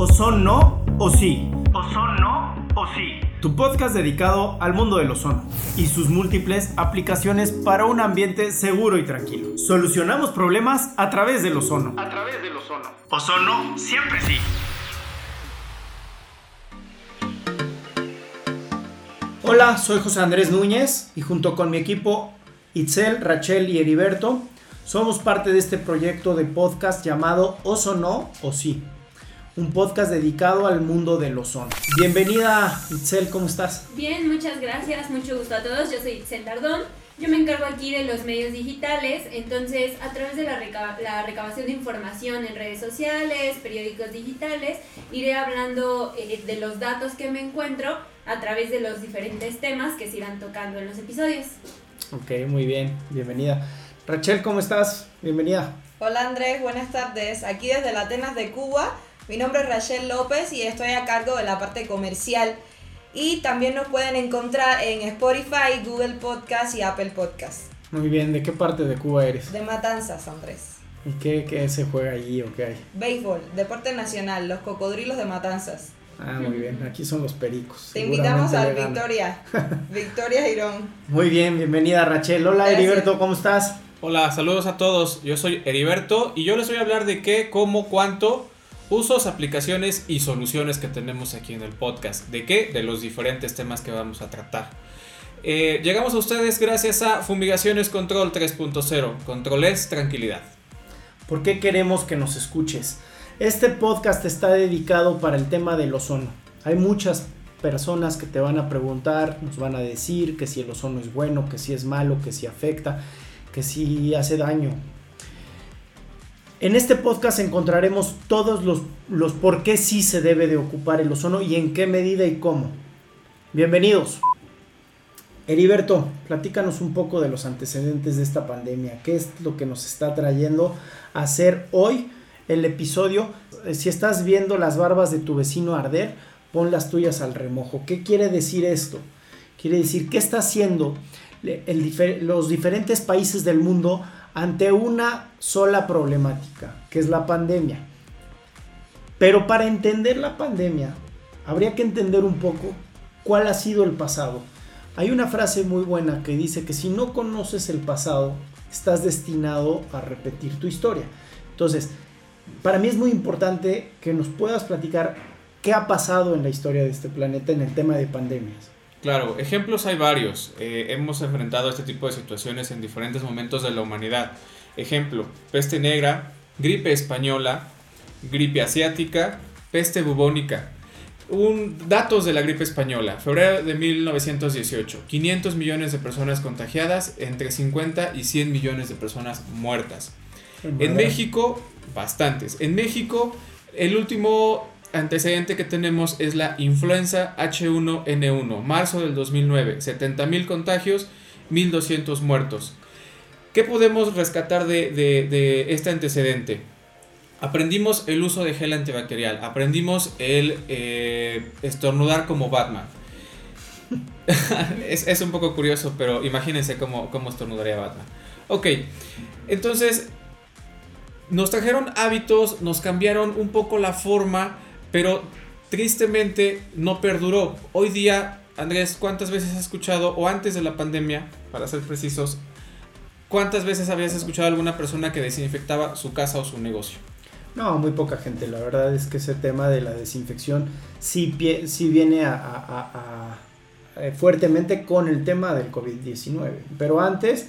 O son no o sí. O son no o sí. Tu podcast dedicado al mundo del ozono y sus múltiples aplicaciones para un ambiente seguro y tranquilo. Solucionamos problemas a través del ozono. A través del ozono. Ozono siempre sí. Hola, soy José Andrés Núñez y junto con mi equipo Itzel, Rachel y Heriberto somos parte de este proyecto de podcast llamado Oso No o Sí, un podcast dedicado al mundo del ozono. Bienvenida Itzel, ¿cómo estás? Bien, muchas gracias, mucho gusto a todos. Yo soy Itzel Dardón. Yo me encargo aquí de los medios digitales, entonces a través de la, la recabación de información en redes sociales, periódicos digitales, iré hablando eh, de los datos que me encuentro a través de los diferentes temas que se irán tocando en los episodios. Ok, muy bien, bienvenida. Rachel, ¿cómo estás? Bienvenida. Hola Andrés, buenas tardes. Aquí desde la Atenas de Cuba. Mi nombre es Rachel López y estoy a cargo de la parte comercial. Y también nos pueden encontrar en Spotify, Google Podcast y Apple Podcast. Muy bien, ¿de qué parte de Cuba eres? De Matanzas, Andrés. ¿Y qué, qué se juega allí o qué hay? Béisbol, deporte nacional, los cocodrilos de Matanzas. Ah, muy bien. Aquí son los pericos. Te invitamos al Victoria. Victoria Girón. Muy bien, bienvenida Rachel. Hola Heriberto, ¿cómo estás? Hola, saludos a todos. Yo soy Heriberto y yo les voy a hablar de qué, cómo, cuánto, usos, aplicaciones y soluciones que tenemos aquí en el podcast. ¿De qué? De los diferentes temas que vamos a tratar. Eh, llegamos a ustedes gracias a Fumigaciones Control 3.0. Control es tranquilidad. ¿Por qué queremos que nos escuches? Este podcast está dedicado para el tema del ozono. Hay muchas personas que te van a preguntar, nos van a decir que si el ozono es bueno, que si es malo, que si afecta, que si hace daño. En este podcast encontraremos todos los, los por qué sí se debe de ocupar el ozono y en qué medida y cómo. Bienvenidos. Heriberto, platícanos un poco de los antecedentes de esta pandemia. ¿Qué es lo que nos está trayendo a hacer hoy el episodio. Si estás viendo las barbas de tu vecino arder, pon las tuyas al remojo. ¿Qué quiere decir esto? Quiere decir, ¿qué está haciendo los diferentes países del mundo ante una sola problemática, que es la pandemia? Pero para entender la pandemia, habría que entender un poco cuál ha sido el pasado. Hay una frase muy buena que dice que si no conoces el pasado, estás destinado a repetir tu historia. Entonces, para mí es muy importante que nos puedas platicar qué ha pasado en la historia de este planeta en el tema de pandemias. Claro, ejemplos hay varios. Eh, hemos enfrentado este tipo de situaciones en diferentes momentos de la humanidad. Ejemplo, peste negra, gripe española, gripe asiática, peste bubónica. Un, datos de la gripe española, febrero de 1918, 500 millones de personas contagiadas, entre 50 y 100 millones de personas muertas. En México, bastantes. En México, el último antecedente que tenemos es la influenza H1N1, marzo del 2009, 70 mil contagios, 1200 muertos. ¿Qué podemos rescatar de, este antecedente? Aprendimos el uso de gel antibacterial, aprendimos el eh, estornudar como Batman. es, un poco curioso, pero imagínense cómo, cómo estornudaría Batman. Ok, entonces nos trajeron hábitos, nos cambiaron un poco la forma, pero tristemente no perduró. Hoy día, Andrés, ¿cuántas veces has escuchado, o antes de la pandemia, para ser precisos, cuántas veces habías escuchado alguna persona que desinfectaba su casa o su negocio? No, muy poca gente. La verdad es que ese tema de la desinfección sí, viene eh, fuertemente con el tema del COVID-19. Pero antes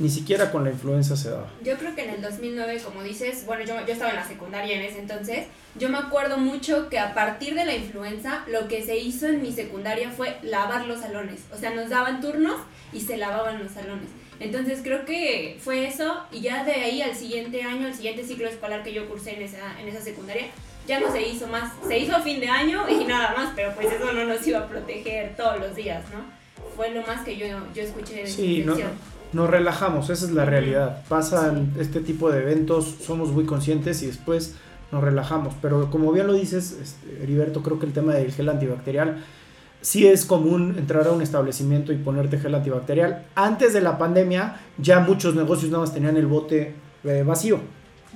ni siquiera con la influenza se daba. Yo creo que en el 2009, como dices, bueno, yo, yo estaba en la secundaria en ese entonces, yo me acuerdo mucho que a partir de la influenza, lo que se hizo en mi secundaria fue lavar los salones. O sea, nos daban turnos y se lavaban los salones. Entonces creo que fue eso y ya de ahí al siguiente año, al siguiente ciclo escolar que yo cursé en esa, en esa secundaria, ya no se hizo más. Se hizo a fin de año y nada más, pero pues eso no nos iba a proteger todos los días, ¿no? Fue lo más que yo, yo escuché de sí, no, nos relajamos, esa es la realidad. Pasan este tipo de eventos, somos muy conscientes y después nos relajamos. Pero como bien lo dices, este, Heriberto, creo que el tema del gel antibacterial sí es común entrar a un establecimiento y ponerte gel antibacterial. Antes de la pandemia ya muchos negocios nada más tenían el bote eh, vacío.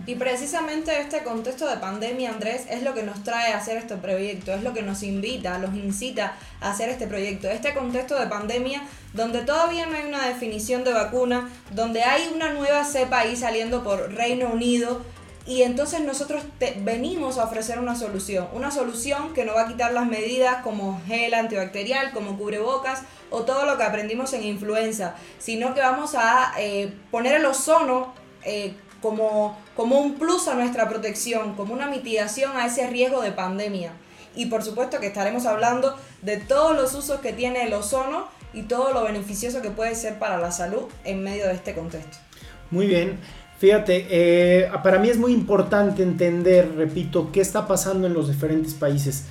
Y precisamente este contexto de pandemia, Andrés, es lo que nos trae a hacer este proyecto, es lo que nos invita, los incita a hacer este proyecto. Este contexto de pandemia donde todavía no hay una definición de vacuna, donde hay una nueva cepa ahí saliendo por Reino Unido, y entonces nosotros venimos a ofrecer una solución, una solución que no va a quitar las medidas como gel antibacterial, como cubrebocas o todo lo que aprendimos en influenza, sino que vamos a eh, poner el ozono eh, como, como un plus a nuestra protección, como una mitigación a ese riesgo de pandemia. Y por supuesto que estaremos hablando de todos los usos que tiene el ozono y todo lo beneficioso que puede ser para la salud en medio de este contexto. Muy bien. Fíjate, eh, para mí es muy importante entender, repito, qué está pasando en los diferentes países.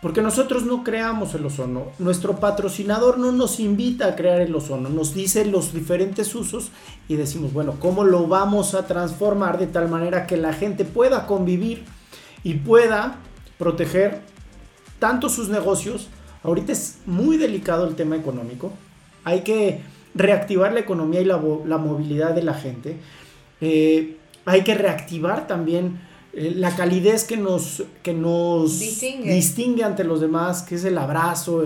Porque nosotros no creamos el ozono. Nuestro patrocinador no nos invita a crear el ozono. Nos dice los diferentes usos y decimos, bueno, ¿cómo lo vamos a transformar de tal manera que la gente pueda convivir y pueda proteger tanto sus negocios? Ahorita es muy delicado el tema económico. Hay que reactivar la economía y la, movilidad de la gente. Eh, hay que reactivar también eh, la calidez que nos, que nos distingue. ante los demás, que es el abrazo.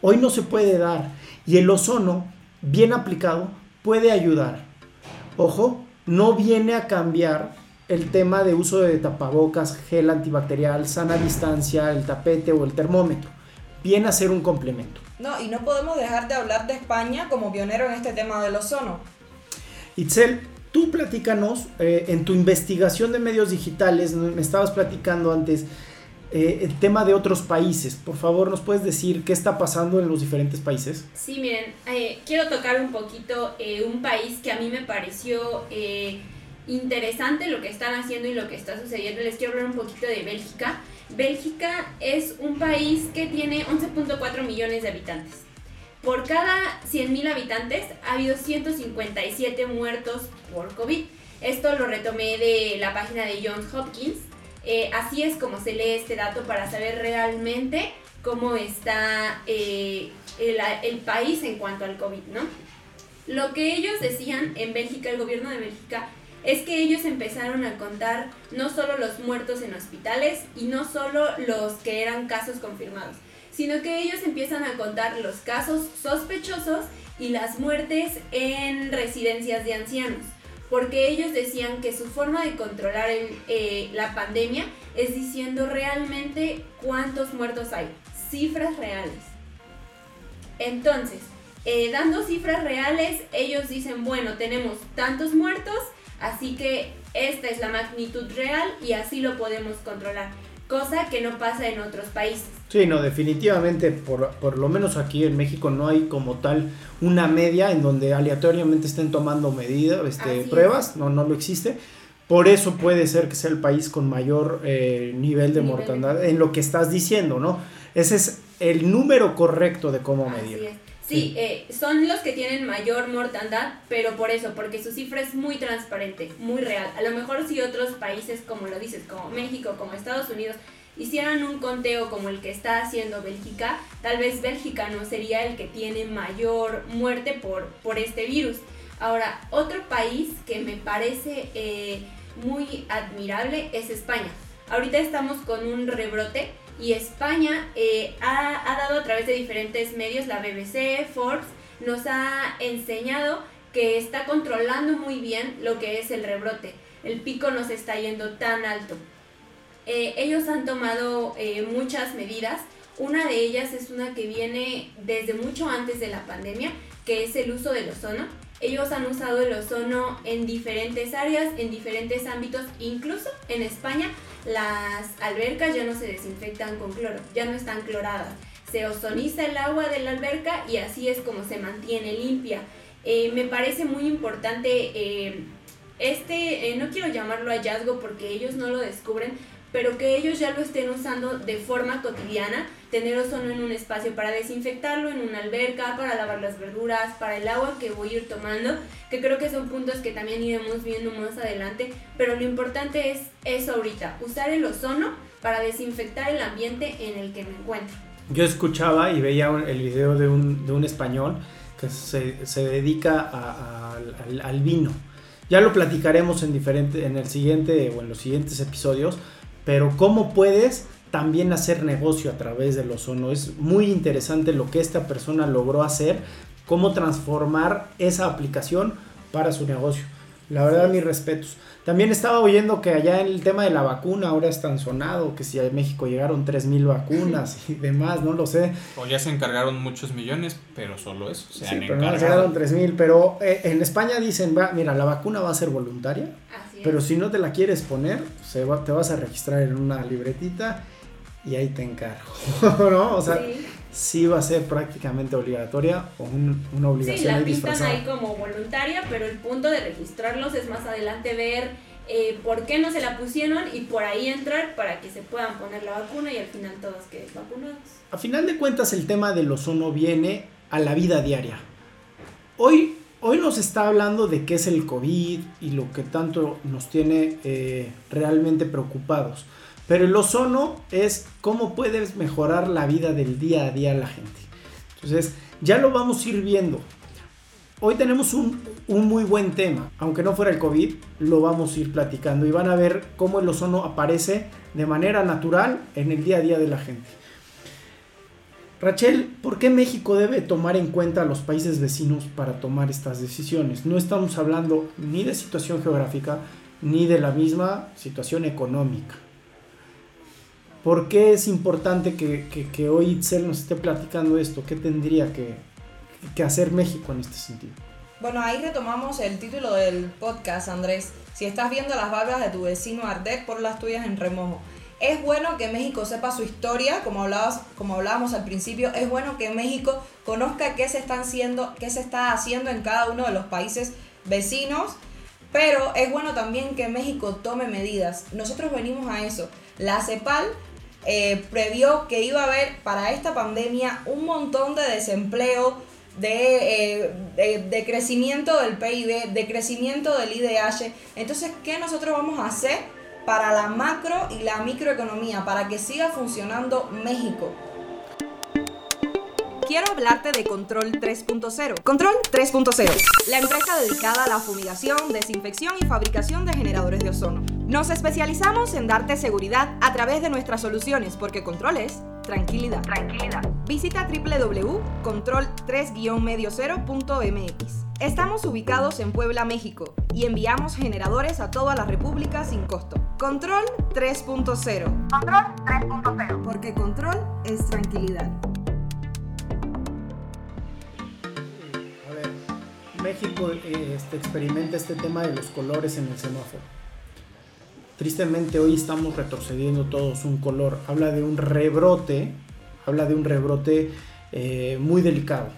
hoy no se puede dar. Y el ozono, bien aplicado, puede ayudar. Ojo, no viene a cambiar el tema de uso de tapabocas, gel antibacterial, sana distancia, el tapete o el termómetro. Viene a ser un complemento. No, y no podemos dejar de hablar de España como pionero en este tema del ozono. Itzel, Tú platícanos, eh, en tu investigación de medios digitales, me estabas platicando antes, eh, el tema de otros países. Por favor, ¿nos puedes decir qué está pasando en los diferentes países? Sí, miren, eh, quiero tocar un poquito un país que a mí me pareció interesante lo que están haciendo y lo que está sucediendo. Les quiero hablar un poquito de Bélgica. Bélgica es un país que tiene 11.4 millones de habitantes. Por cada 100.000 habitantes ha habido 157 muertos por COVID. Esto lo retomé de la página de Johns Hopkins. Eh, así es como se lee este dato para saber realmente cómo está eh, el, el, país en cuanto al COVID, ¿no? Lo que ellos decían en Bélgica, el gobierno de Bélgica, es que ellos empezaron a contar no solo los muertos en hospitales y no solo los que eran casos confirmados, sino que ellos empiezan a contar los casos sospechosos y las muertes en residencias de ancianos, porque ellos decían que su forma de controlar eh, la pandemia es diciendo realmente cuántos muertos hay, cifras reales. Entonces, eh, dando cifras reales, ellos dicen, bueno, tenemos tantos muertos, así que esta es la magnitud real y así lo podemos controlar cosa que no pasa en otros países. Sí, no, definitivamente, por, por, lo menos aquí en México no hay como tal una media en donde aleatoriamente estén tomando medidas, este, pruebas, no, no lo existe. Por eso puede ser que sea el país con mayor eh, nivel de mortandad en lo que estás diciendo, ¿no? Ese es el número correcto de cómo medir. Sí, eh, son los que tienen mayor mortandad, pero por eso, porque su cifra es muy transparente, muy real. A lo mejor si otros países, como lo dices, como México, como Estados Unidos, hicieran un conteo como el que está haciendo Bélgica, tal vez Bélgica no sería el que tiene mayor muerte por, por este virus. Ahora, otro país que me parece eh, muy admirable es España. Ahorita estamos con un rebrote y España eh, ha, ha, dado a través de diferentes medios, la BBC, Forbes, nos ha enseñado que está controlando muy bien lo que es el rebrote. El pico no se está yendo tan alto. Eh, ellos han tomado eh, muchas medidas. Una de ellas es una que viene desde mucho antes de la pandemia, que es el uso del ozono. Ellos han usado el ozono en diferentes áreas, en diferentes ámbitos, incluso en España las albercas ya no se desinfectan con cloro, ya no están cloradas. Se ozoniza el agua de la alberca y así es como se mantiene limpia. Eh, me parece muy importante eh, este, eh, no quiero llamarlo hallazgo porque ellos no lo descubren, pero que ellos ya lo estén usando de forma cotidiana, tener ozono en un espacio para desinfectarlo, en una alberca, para lavar las verduras, para el agua que voy a ir tomando, que creo que son puntos que también iremos viendo más adelante, pero lo importante es eso ahorita, usar el ozono para desinfectar el ambiente en el que me encuentro. Yo escuchaba y veía el video de un, de un español que se, se dedica al, al vino Ya lo platicaremos en, diferente, en el siguiente o en los siguientes episodios, pero cómo puedes también hacer negocio a través del ozono. Es muy interesante lo que esta persona logró hacer, cómo transformar esa aplicación para su negocio. La verdad, mis respetos. También estaba oyendo que allá en el tema de la vacuna ahora es tan sonado, que si a México llegaron 3.000 vacunas y demás, no lo sé. O ya se encargaron muchos millones, pero solo eso, se Sí, han pero no encargado. llegaron 3.000, pero eh, en España dicen, va, mira, la vacuna va a ser voluntaria, Así es. pero si no te la quieres poner, se va- te vas a registrar en una libretita y ahí te encargo, ¿no? O sea, sí. Sí. va a ser prácticamente obligatoria o un- una Sí, obligación la ahí pintan disfrazada. ahí como voluntaria, pero el punto de registrarlos es más adelante ver eh, por qué no se la pusieron y por ahí entrar para que se puedan poner la vacuna y al final todos queden vacunados. A final de cuentas el tema del ozono viene a la vida diaria. Hoy, hoy nos está hablando de qué es el COVID y lo que tanto nos tiene eh, realmente preocupados. Pero el ozono es cómo puedes mejorar la vida del día a día a la gente. Entonces, ya lo vamos a ir viendo. Hoy tenemos un, un muy buen tema. Aunque no fuera el COVID, lo vamos a ir platicando y van a ver cómo el ozono aparece de manera natural en el día a día de la gente. Rachel, ¿por qué México debe tomar en cuenta a los países vecinos para tomar estas decisiones? No estamos hablando ni de situación geográfica ni de la misma situación económica. ¿Por qué es importante que, que- que hoy Itzel nos esté platicando esto? ¿Qué tendría que, que hacer México en este sentido? Bueno, ahí retomamos el título del podcast, Andrés. Si estás viendo las barbas de tu vecino arder, por las tuyas en remojo. Es bueno que México sepa su historia, como, hablabas, como hablábamos al principio, es bueno que México conozca qué se, están haciendo, qué se está haciendo en cada uno de los países vecinos, pero es bueno también que México tome medidas. Nosotros venimos a eso. La CEPAL eh, previó que iba a haber para esta pandemia un montón de desempleo, de, eh, de, de crecimiento del PIB, de crecimiento del IDH. Entonces, ¿qué nosotros vamos a hacer para la macro y la microeconomía, para que siga funcionando México? Quiero hablarte de Control 3.0. Control 3.0, la empresa dedicada a la fumigación, desinfección y fabricación de generadores de ozono. Nos especializamos en darte seguridad a través de nuestras soluciones, porque control es tranquilidad. Tranquilidad. Visita www.control3-mediocero.mx. Estamos ubicados en Puebla, México, y enviamos generadores a toda la República sin costo. Control 3.0. Control 3.0. Porque control es tranquilidad. México este, experimenta este tema de los colores en el semáforo. Tristemente hoy estamos retrocediendo todos un color. Habla de un rebrote, habla de un rebrote eh, muy delicado.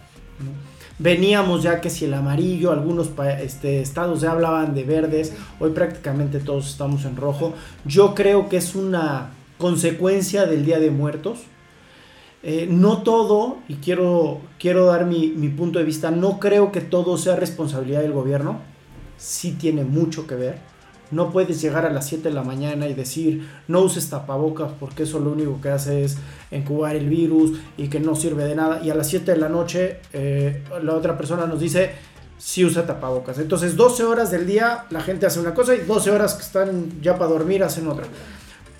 Veníamos ya que si el amarillo, algunos este, estados ya hablaban de verdes, hoy prácticamente todos estamos en rojo. Yo creo que es una consecuencia del Día de Muertos. Eh, no todo, y quiero, quiero dar mi, mi punto de vista, no creo que todo sea responsabilidad del gobierno, sí tiene mucho que ver. No puedes llegar a las 7 de la mañana y decir no uses tapabocas porque eso lo único que hace es incubar el virus y que no sirve de nada. Y a las 7 de la noche eh, la otra persona nos dice sí usa tapabocas. Entonces 12 horas del día la gente hace una cosa y 12 horas que están ya para dormir hacen otra.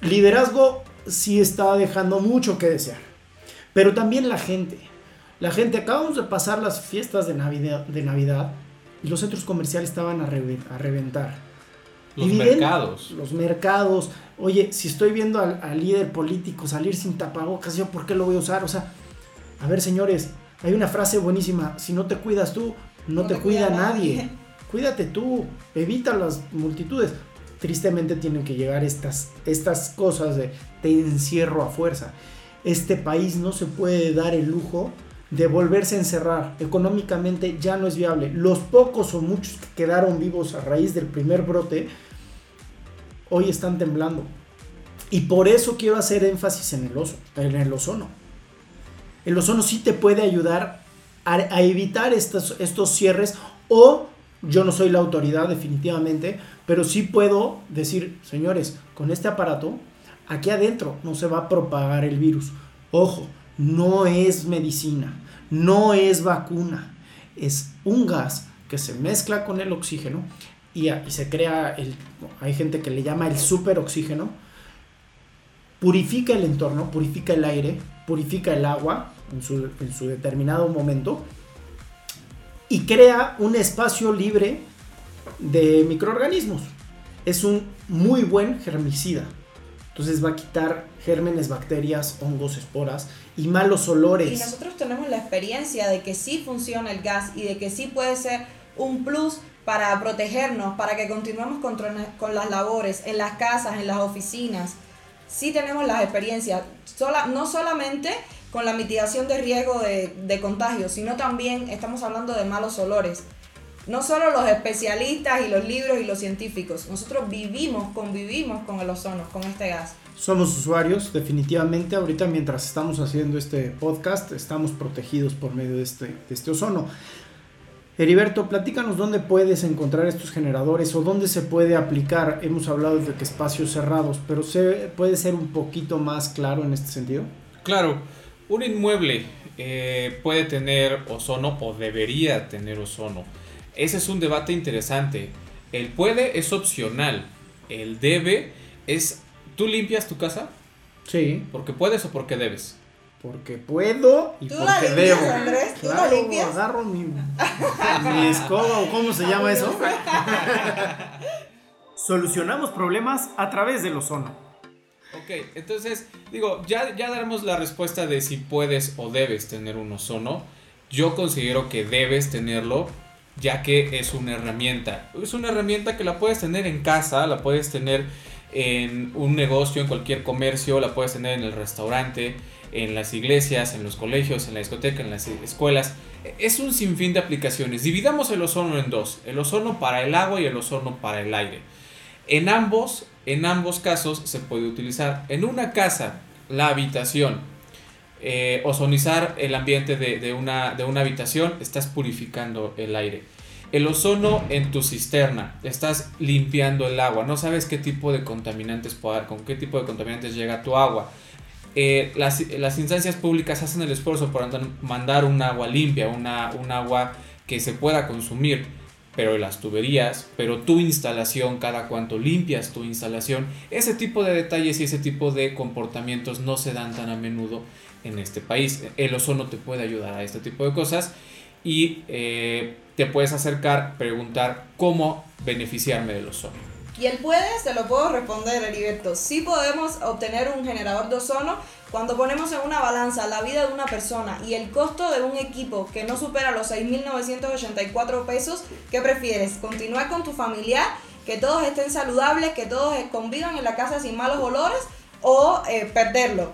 Liderazgo sí está dejando mucho que desear. Pero también la gente. La gente, acabamos de pasar las fiestas de Navidad, de Navidad y los centros comerciales estaban a, a reventar. Los mercados. Los mercados. Oye, si estoy viendo al, al líder político salir sin tapabocas, ¿yo por qué lo voy a usar? O sea, a ver, señores, hay una frase buenísima. Si no te cuidas tú, no, te, cuida, nadie. Cuídate tú. Evita las multitudes. Tristemente tienen que llegar estas, estas cosas de te encierro a fuerza. Este país no se puede dar el lujo de volverse a encerrar. Económicamente ya no es viable. Los pocos o muchos que quedaron vivos a raíz del primer brote, hoy están temblando. Y por eso quiero hacer énfasis en el, oso, en el ozono. El ozono sí te puede ayudar a, evitar estos cierres o yo no soy la autoridad definitivamente, pero sí puedo decir, señores, con este aparato, aquí adentro no se va a propagar el virus. Ojo, no es medicina, no es vacuna, es un gas que se mezcla con el oxígeno y, se crea el, hay gente que le llama el superoxígeno, purifica el entorno, purifica el aire, purifica el agua en su, en su determinado momento y crea un espacio libre de microorganismos. Es un muy buen germicida. Entonces va a quitar gérmenes, bacterias, hongos, esporas y malos olores. Y nosotros tenemos la experiencia de que sí funciona el gas y de que sí puede ser un plus para protegernos, para que continuemos con, las labores en las casas, en las oficinas. Sí tenemos las experiencias, sola, no solamente con la mitigación de riesgo de, de contagio, sino también estamos hablando de malos olores. No solo los especialistas y los libros y los científicos, nosotros vivimos, convivimos con el ozono, con este gas. Somos usuarios, definitivamente. Ahorita mientras estamos haciendo este podcast, estamos protegidos por medio de este, de este ozono. Heriberto, platícanos dónde puedes encontrar estos generadores o dónde se puede aplicar. Hemos hablado de que espacios cerrados, pero ¿se puede ser un poquito más claro en este sentido? Claro, un inmueble eh, puede tener ozono o debería tener ozono. Ese es un debate interesante. El puede es opcional. El debe es... ¿Tú limpias tu casa? Sí. ¿Porque puedes o porque debes? Porque puedo y ¿Tú porque la limpias, debo. Andrés? ¿Tú la Claro, limpias? agarro mi, mi escoba o cómo se llama eso. Solucionamos problemas a través del ozono. Ok, entonces digo, ya, ya daremos la respuesta de si puedes o debes tener un ozono. Yo considero que debes tenerlo ya que es una herramienta. Es una herramienta que la puedes tener en casa, la puedes tener en un negocio, en cualquier comercio, la puedes tener en el restaurante, en las iglesias, en los colegios, en la discoteca, en las escuelas. Es un sinfín de aplicaciones. Dividamos el ozono en dos, el ozono para el agua y el ozono para el aire. En ambos, en ambos casos se puede utilizar. En una casa, la habitación, eh, ozonizar el ambiente de, una, de una habitación, estás purificando el aire. El ozono en tu cisterna, estás limpiando el agua, no sabes qué tipo de contaminantes puede con qué tipo de contaminantes llega tu agua. Eh, las, las, instancias públicas hacen el esfuerzo por mandar un agua limpia, una, un agua que se pueda consumir, pero las tuberías, pero tu instalación, cada cuanto limpias tu instalación, ese tipo de detalles y ese tipo de comportamientos no se dan tan a menudo en este país. El ozono te puede ayudar a este tipo de cosas y eh, te puedes acercar, preguntar cómo beneficiarme del ozono. Y el puede, se lo puedo responder, Heriberto. Sí podemos obtener un generador de ozono cuando ponemos en una balanza la vida de una persona y el costo de un equipo que no supera los 6.984 pesos. ¿Qué prefieres? ¿Continuar con tu familiar? Que todos estén saludables, que todos convivan en la casa sin malos olores o eh, perderlo.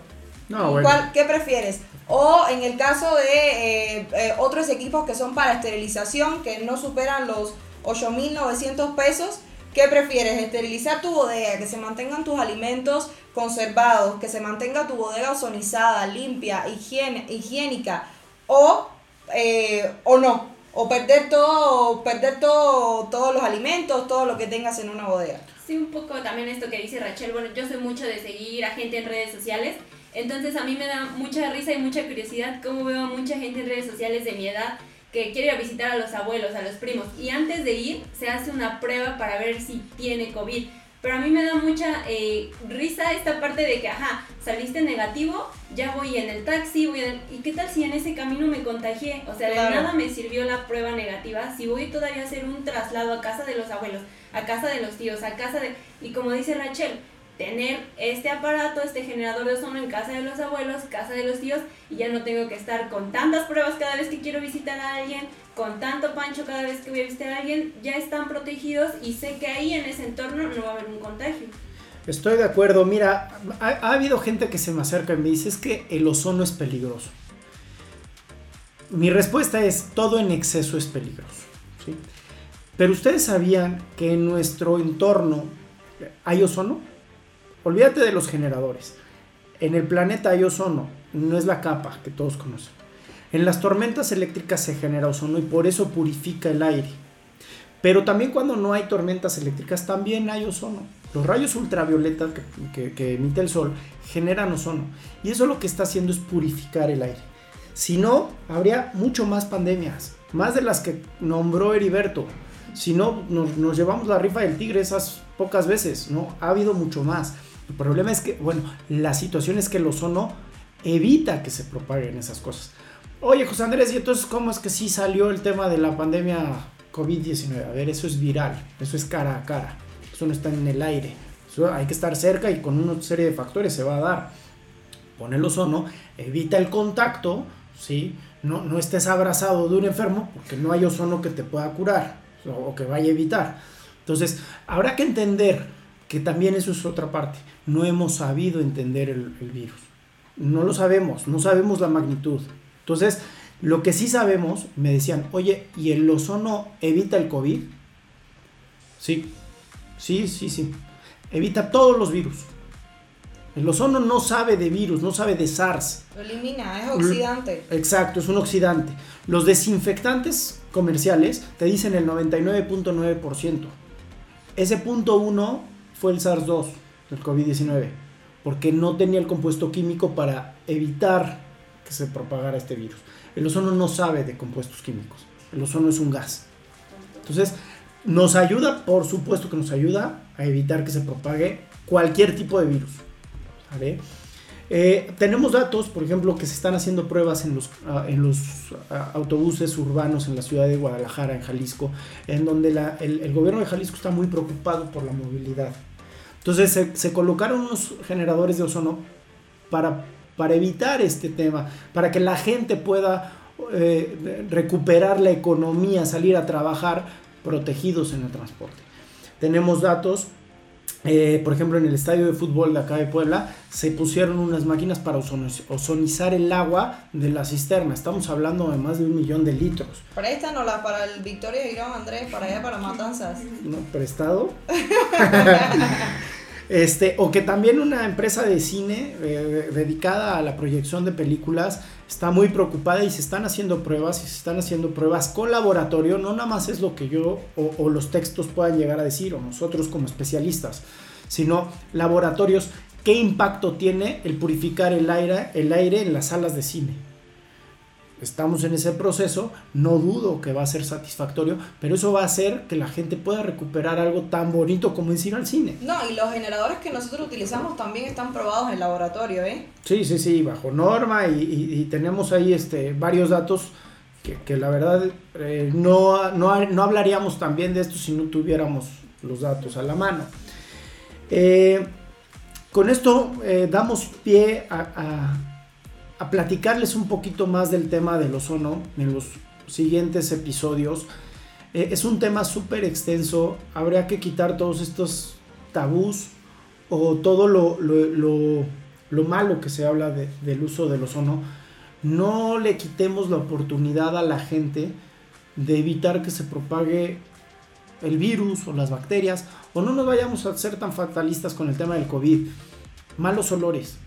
No, bueno. ¿Cuál, ¿Qué prefieres? O en el caso de eh, eh, otros equipos que son para esterilización, que no superan los 8.900 pesos, ¿qué prefieres? ¿Esterilizar tu bodega, que se mantengan tus alimentos conservados, que se mantenga tu bodega ozonizada, limpia, higiene, higiénica, o, eh, o no? O perder todo, perder todo, todos los alimentos, todo lo que tengas en una bodega. Sí, un poco también esto que dice Rachel. Bueno, yo soy mucho de seguir a gente en redes sociales. Entonces a mí me da mucha risa y mucha curiosidad cómo veo a mucha gente en redes sociales de mi edad que quiere ir a visitar a los abuelos, a los primos. Y antes de ir se hace una prueba para ver si tiene COVID. Pero a mí me da mucha eh, risa esta parte de que, ajá, saliste negativo, ya voy en el taxi, voy en el... ¿Y qué tal si en ese camino me contagié? O sea, Claro. de nada me sirvió la prueba negativa si voy todavía a hacer un traslado a casa de los abuelos, a casa de los tíos, a casa de... Y como dice Rachel, tener este aparato, este generador de ozono en casa de los abuelos, casa de los tíos, y ya no tengo que estar con tantas pruebas cada vez que quiero visitar a alguien, con tanto pancho cada vez que voy a visitar a alguien, ya están protegidos y sé que ahí en ese entorno no va a haber un contagio. Estoy de acuerdo. Mira, ha, ha habido gente que se me acerca y me dice es que el ozono es peligroso. Mi respuesta es todo en exceso es peligroso. Pero ustedes sabían que en nuestro entorno hay ozono. Olvídate de los generadores. En el planeta hay ozono, no es la capa que todos conocen. En las tormentas eléctricas se genera ozono y por eso purifica el aire. Pero también cuando no hay tormentas eléctricas también hay ozono. Los rayos ultravioleta que, que- que emite el sol generan ozono. Y eso lo que está haciendo es purificar el aire. Si no, habría mucho más pandemias. Más de las que nombró Heriberto. Si no, nos, nos llevamos la rifa del tigre esas pocas veces, ¿no? Ha habido mucho más. El problema es que, bueno, la situación es que el ozono evita que se propaguen esas cosas. Oye, José Andrés, ¿y entonces cómo es que sí salió el tema de la pandemia COVID-19? A ver, eso es viral, eso es cara a cara, eso no está en el aire. Hay que estar cerca y con una serie de factores se va a dar. Pon el ozono, evita el contacto, ¿sí? No, no estés abrazado de un enfermo porque no hay ozono que te pueda curar o que vaya a evitar. Entonces, habrá que entender que también eso es otra parte. No hemos sabido entender el, el virus. No lo sabemos, no sabemos la magnitud. Entonces, lo que sí sabemos, me decían, oye, ¿y el ozono evita el COVID? Sí, sí, sí, sí. Evita todos los virus. El ozono no sabe de virus, no sabe de SARS. Lo elimina, es oxidante. Exacto, es un oxidante. Los desinfectantes comerciales te dicen el 99.9%. Ese punto 1 fue el SARS-2 del COVID-19, porque no tenía el compuesto químico para evitar que se propagara este virus. El ozono no sabe de compuestos químicos. El ozono es un gas. Entonces, nos ayuda, por supuesto que nos ayuda a evitar que se propague cualquier tipo de virus. ¿vale? Eh, tenemos datos, por ejemplo, que se están haciendo pruebas en los, uh, en los uh, autobuses urbanos en la ciudad de Guadalajara, en Jalisco, en donde el, el, gobierno de Jalisco está muy preocupado por la movilidad. Entonces se, se colocaron unos generadores de ozono para, para, evitar este tema, para que la gente pueda eh, recuperar la economía, salir a trabajar protegidos en el transporte. Tenemos datos eh, por ejemplo, en el estadio de fútbol de acá de Puebla se pusieron unas máquinas para ozonizar el agua de la cisterna. Estamos hablando de más de un millón de litros. Préstanos para el Victoria Girón, Andrés, para allá, para Matanzas. No, prestado. este, o que también una empresa de cine eh, dedicada a la proyección de películas está muy preocupada y se están haciendo pruebas y se están haciendo pruebas con laboratorio, no nada más es lo que yo o, o, los textos puedan llegar a decir o nosotros como especialistas, sino laboratorios, qué impacto tiene el purificar el aire, el aire en las salas de cine. Estamos en ese proceso, no dudo que va a ser satisfactorio, pero eso va a hacer que la gente pueda recuperar algo tan bonito como es ir al cine. No, y los generadores que nosotros utilizamos también están probados en laboratorio, ¿eh? Sí, sí, sí, bajo norma y, y, y tenemos ahí este, varios datos que, que la verdad eh, no, no, no, hablaríamos también de esto si no tuviéramos los datos a la mano. Eh, con esto eh, damos pie a, a a platicarles un poquito más del tema del ozono en los siguientes episodios. Eh, es un tema súper extenso, habría que quitar todos estos tabús o todo lo, lo, lo, lo malo que se habla de, del uso del ozono. No le quitemos la oportunidad a la gente de evitar que se propague el virus o las bacterias, o no nos vayamos a ser tan fatalistas con el tema del COVID. Malos olores,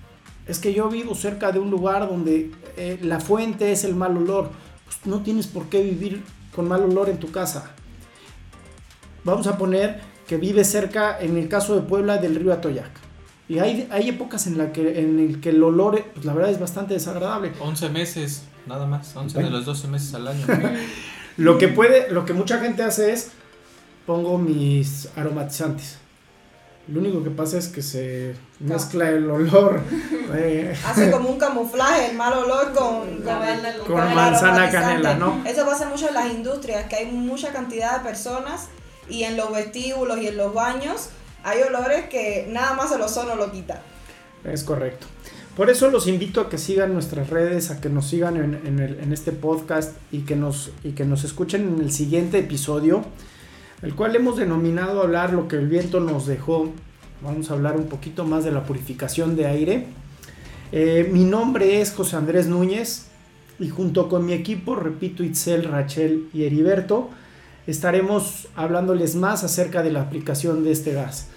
es que yo vivo cerca de un lugar donde eh, la fuente es el mal olor. Pues no tienes por qué vivir con mal olor en tu casa. Vamos a poner que vive cerca, en el caso de Puebla, del río Atoyac. Y hay, hay épocas en las que en el que el olor, pues la verdad es bastante desagradable. 11 meses, nada más, 11 de los 12 meses al año. lo que puede, lo que mucha gente hace es, pongo mis aromatizantes. Lo único que pasa es que se mezcla el olor. Eh, Hace como un camuflaje el mal olor con, con, el, con, con manzana canela, ¿no? Eso pasa mucho en las industrias, que hay mucha cantidad de personas y en los vestíbulos y en los baños hay olores que nada más el ozono lo quita. Es correcto. Por eso los invito a que sigan nuestras redes, a que nos sigan en, en, el, en este podcast y que, nos, y que nos escuchen en el siguiente episodio el cual hemos denominado hablar lo que el viento nos dejó. Vamos a hablar un poquito más de la purificación de aire. Eh, mi nombre es José Andrés Núñez y junto con mi equipo, repito, Itzel, Rachel y Heriberto, estaremos hablándoles más acerca de la aplicación de este gas.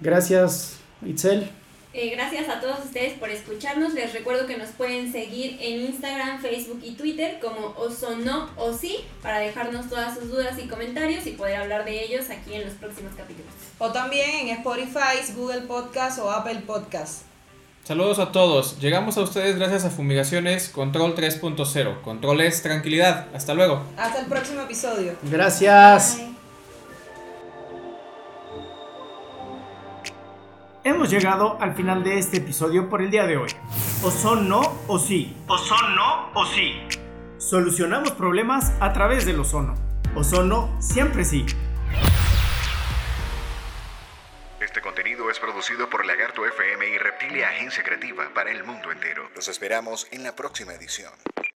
Gracias, Itzel. Eh, gracias a todos ustedes por escucharnos. Les recuerdo que nos pueden seguir en Instagram, Facebook y Twitter como Ozono o sí para dejarnos todas sus dudas y comentarios y poder hablar de ellos aquí en los próximos capítulos. O también en Spotify, Google Podcast o Apple Podcast. Saludos a todos. Llegamos a ustedes gracias a Fumigaciones Control 3.0. Control es tranquilidad. Hasta luego. Hasta el próximo episodio. Gracias. Bye. Hemos llegado al final de este episodio por el día de hoy. O son no o sí. O son no o sí. Solucionamos problemas a través del ozono. Ozono siempre sí. Este contenido es producido por Lagarto FM y Reptilia Agencia Creativa para el mundo entero. Los esperamos en la próxima edición.